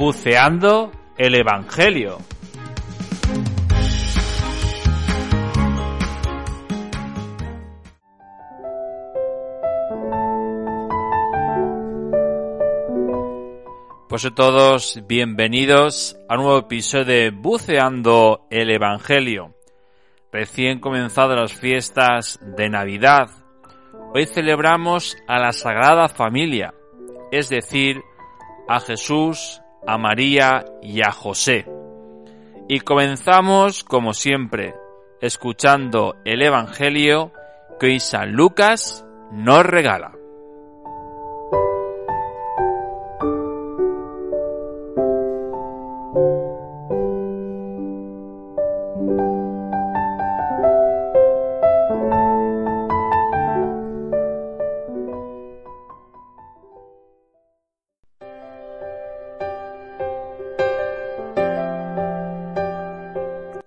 Buceando el Evangelio. Pues a todos, bienvenidos a un nuevo episodio de Buceando el Evangelio. Recién comenzadas las fiestas de Navidad. Hoy celebramos a la Sagrada Familia, es decir, a Jesús, a María y a José. Y comenzamos, como siempre, escuchando el Evangelio que hoy San Lucas nos regala.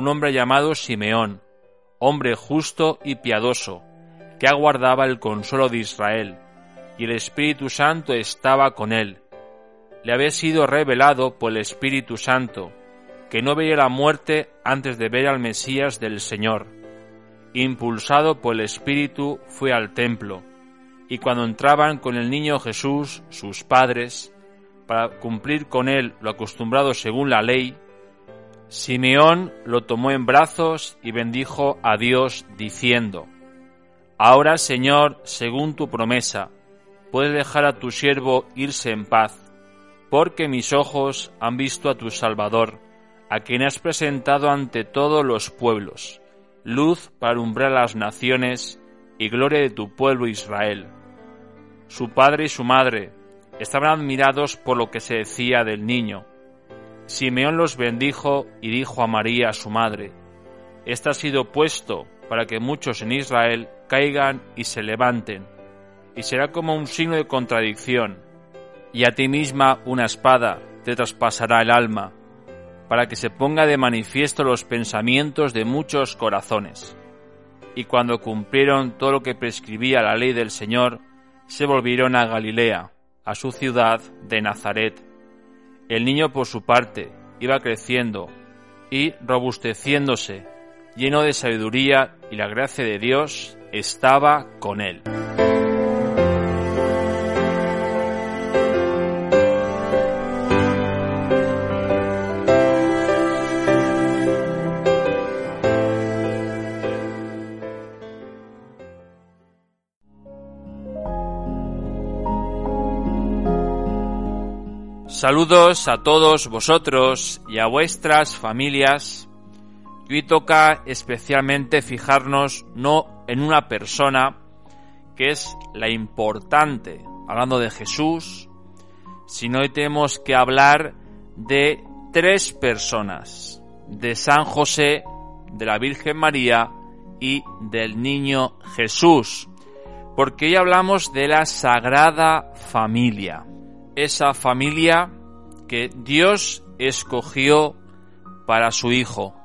un hombre llamado Simeón, hombre justo y piadoso, que aguardaba el consuelo de Israel, y el Espíritu Santo estaba con él. Le había sido revelado por el Espíritu Santo, que no veía la muerte antes de ver al Mesías del Señor. Impulsado por el Espíritu fue al templo, y cuando entraban con el niño Jesús, sus padres, para cumplir con él lo acostumbrado según la ley, Simeón lo tomó en brazos y bendijo a Dios diciendo, Ahora, Señor, según tu promesa, puedes dejar a tu siervo irse en paz, porque mis ojos han visto a tu Salvador, a quien has presentado ante todos los pueblos, luz para alumbrar las naciones y gloria de tu pueblo Israel. Su padre y su madre estaban admirados por lo que se decía del niño, Simeón los bendijo y dijo a María, su madre, Este ha sido puesto para que muchos en Israel caigan y se levanten, y será como un signo de contradicción, y a ti misma una espada te traspasará el alma, para que se ponga de manifiesto los pensamientos de muchos corazones. Y cuando cumplieron todo lo que prescribía la ley del Señor, se volvieron a Galilea, a su ciudad de Nazaret, el niño, por su parte, iba creciendo y robusteciéndose, lleno de sabiduría y la gracia de Dios estaba con él. Saludos a todos vosotros y a vuestras familias. hoy toca especialmente fijarnos no en una persona, que es la importante, hablando de Jesús, sino hoy tenemos que hablar de tres personas, de San José, de la Virgen María y del niño Jesús, porque hoy hablamos de la Sagrada Familia esa familia que Dios escogió para su Hijo,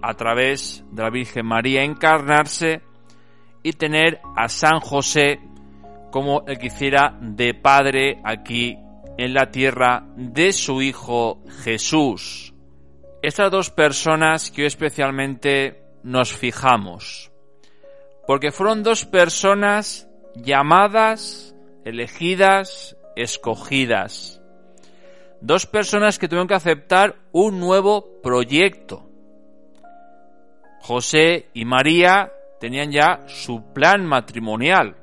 a través de la Virgen María encarnarse y tener a San José como el que hiciera de padre aquí en la tierra de su Hijo Jesús. Estas dos personas que hoy especialmente nos fijamos, porque fueron dos personas llamadas, elegidas, escogidas. Dos personas que tuvieron que aceptar un nuevo proyecto. José y María tenían ya su plan matrimonial.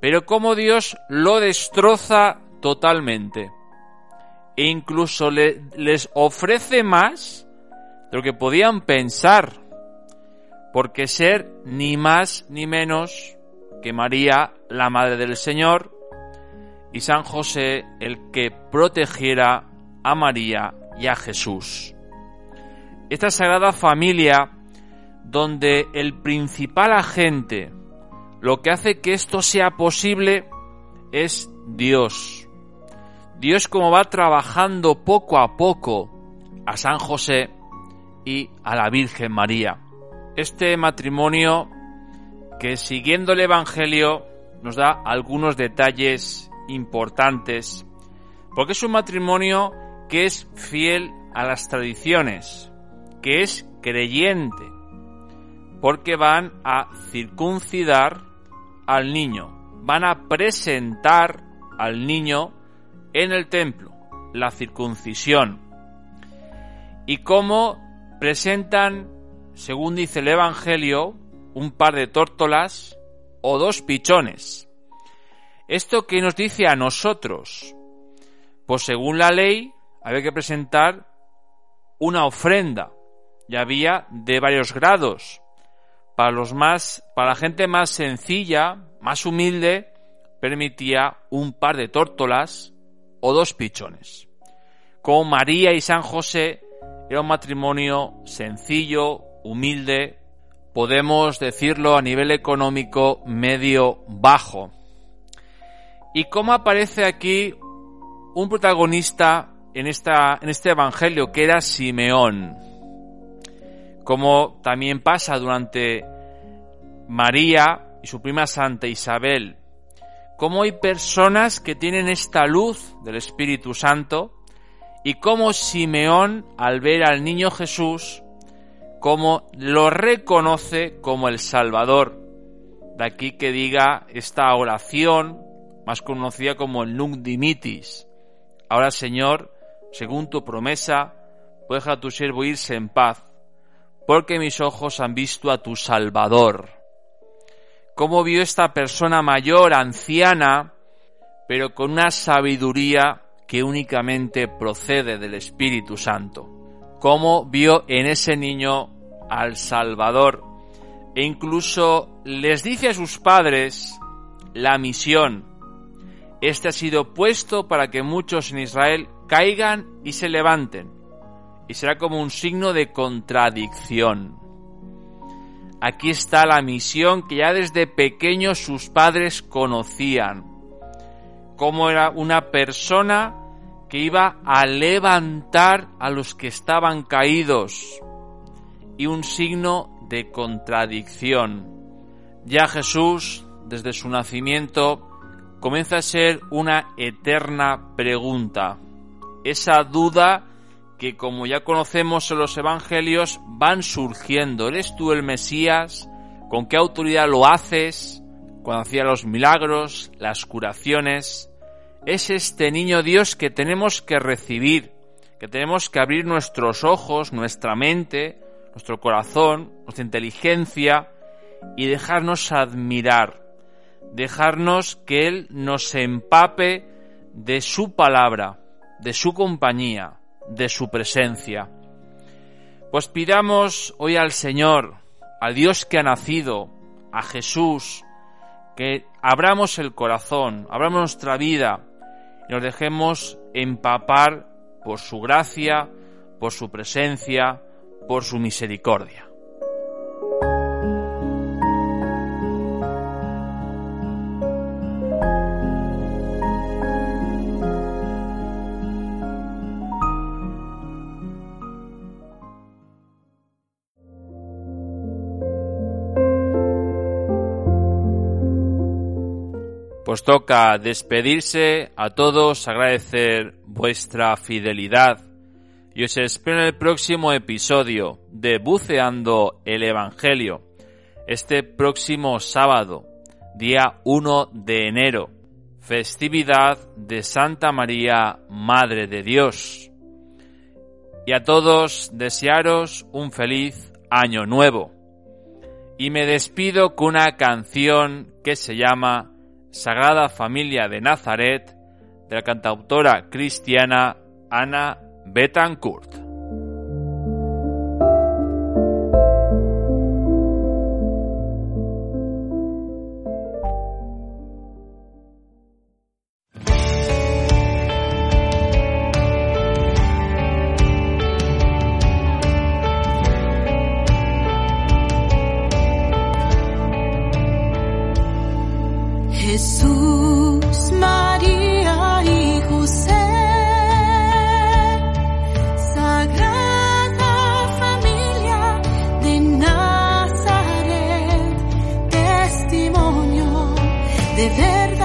Pero como Dios lo destroza totalmente. E incluso les ofrece más de lo que podían pensar. Porque ser ni más ni menos que María, la Madre del Señor, y San José, el que protegiera a María y a Jesús. Esta sagrada familia, donde el principal agente, lo que hace que esto sea posible, es Dios. Dios como va trabajando poco a poco a San José y a la Virgen María. Este matrimonio que siguiendo el Evangelio nos da algunos detalles importantes, porque es un matrimonio que es fiel a las tradiciones, que es creyente, porque van a circuncidar al niño, van a presentar al niño en el templo, la circuncisión. Y cómo presentan, según dice el Evangelio, un par de tórtolas o dos pichones. ¿Esto qué nos dice a nosotros? Pues según la ley había que presentar una ofrenda y había de varios grados. Para los más, para la gente más sencilla, más humilde, permitía un par de tórtolas o dos pichones. Como María y San José era un matrimonio sencillo, humilde, podemos decirlo a nivel económico medio bajo. ¿Y cómo aparece aquí un protagonista en, esta, en este evangelio que era Simeón? Como también pasa durante María y su prima Santa Isabel. Cómo hay personas que tienen esta luz del Espíritu Santo y cómo Simeón, al ver al niño Jesús, como lo reconoce como el Salvador. De aquí que diga esta oración, más conocida como el Nunc Dimitis. Ahora, Señor, según tu promesa, deja a tu siervo irse en paz, porque mis ojos han visto a tu Salvador. ¿Cómo vio esta persona mayor, anciana, pero con una sabiduría que únicamente procede del Espíritu Santo? cómo vio en ese niño al Salvador e incluso les dice a sus padres la misión. Este ha sido puesto para que muchos en Israel caigan y se levanten, y será como un signo de contradicción. Aquí está la misión que ya desde pequeños sus padres conocían, cómo era una persona que iba a levantar a los que estaban caídos y un signo de contradicción. Ya Jesús, desde su nacimiento, comienza a ser una eterna pregunta. Esa duda que, como ya conocemos en los evangelios, van surgiendo. ¿Eres tú el Mesías? ¿Con qué autoridad lo haces? Cuando hacía los milagros, las curaciones es este niño Dios que tenemos que recibir, que tenemos que abrir nuestros ojos, nuestra mente, nuestro corazón, nuestra inteligencia y dejarnos admirar, dejarnos que Él nos empape de su palabra, de su compañía, de su presencia. Pues pidamos hoy al Señor, al Dios que ha nacido, a Jesús, que abramos el corazón, abramos nuestra vida, y nos dejemos empapar por su gracia, por su presencia, por su misericordia. Pues toca despedirse a todos, agradecer vuestra fidelidad y os espero en el próximo episodio de Buceando el Evangelio, este próximo sábado, día 1 de enero, festividad de Santa María, Madre de Dios. Y a todos desearos un feliz año nuevo. Y me despido con una canción que se llama Sagrada Familia de Nazaret, de la cantautora cristiana Ana Betancourt. El que